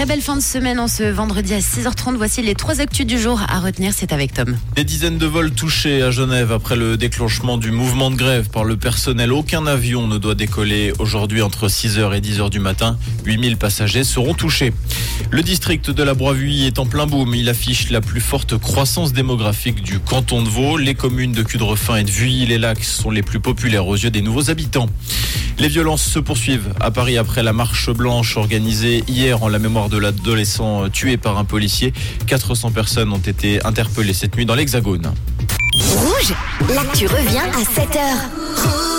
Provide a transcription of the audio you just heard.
très belle fin de semaine en ce vendredi à 6h30. Voici les trois actus du jour à retenir. C'est avec Tom. Des dizaines de vols touchés à Genève après le déclenchement du mouvement de grève par le personnel. Aucun avion ne doit décoller aujourd'hui entre 6h et 10h du matin. 8000 passagers seront touchés. Le district de la Broivue est en plein boom. Il affiche la plus forte croissance démographique du canton de Vaud. Les communes de Cudrefin et de Vuilly-les-Lacs sont les plus populaires aux yeux des nouveaux habitants. Les violences se poursuivent à Paris après la marche blanche organisée hier en la mémoire de l'adolescent tué par un policier. 400 personnes ont été interpellées cette nuit dans l'Hexagone. Rouge, l'actu revient à 7h.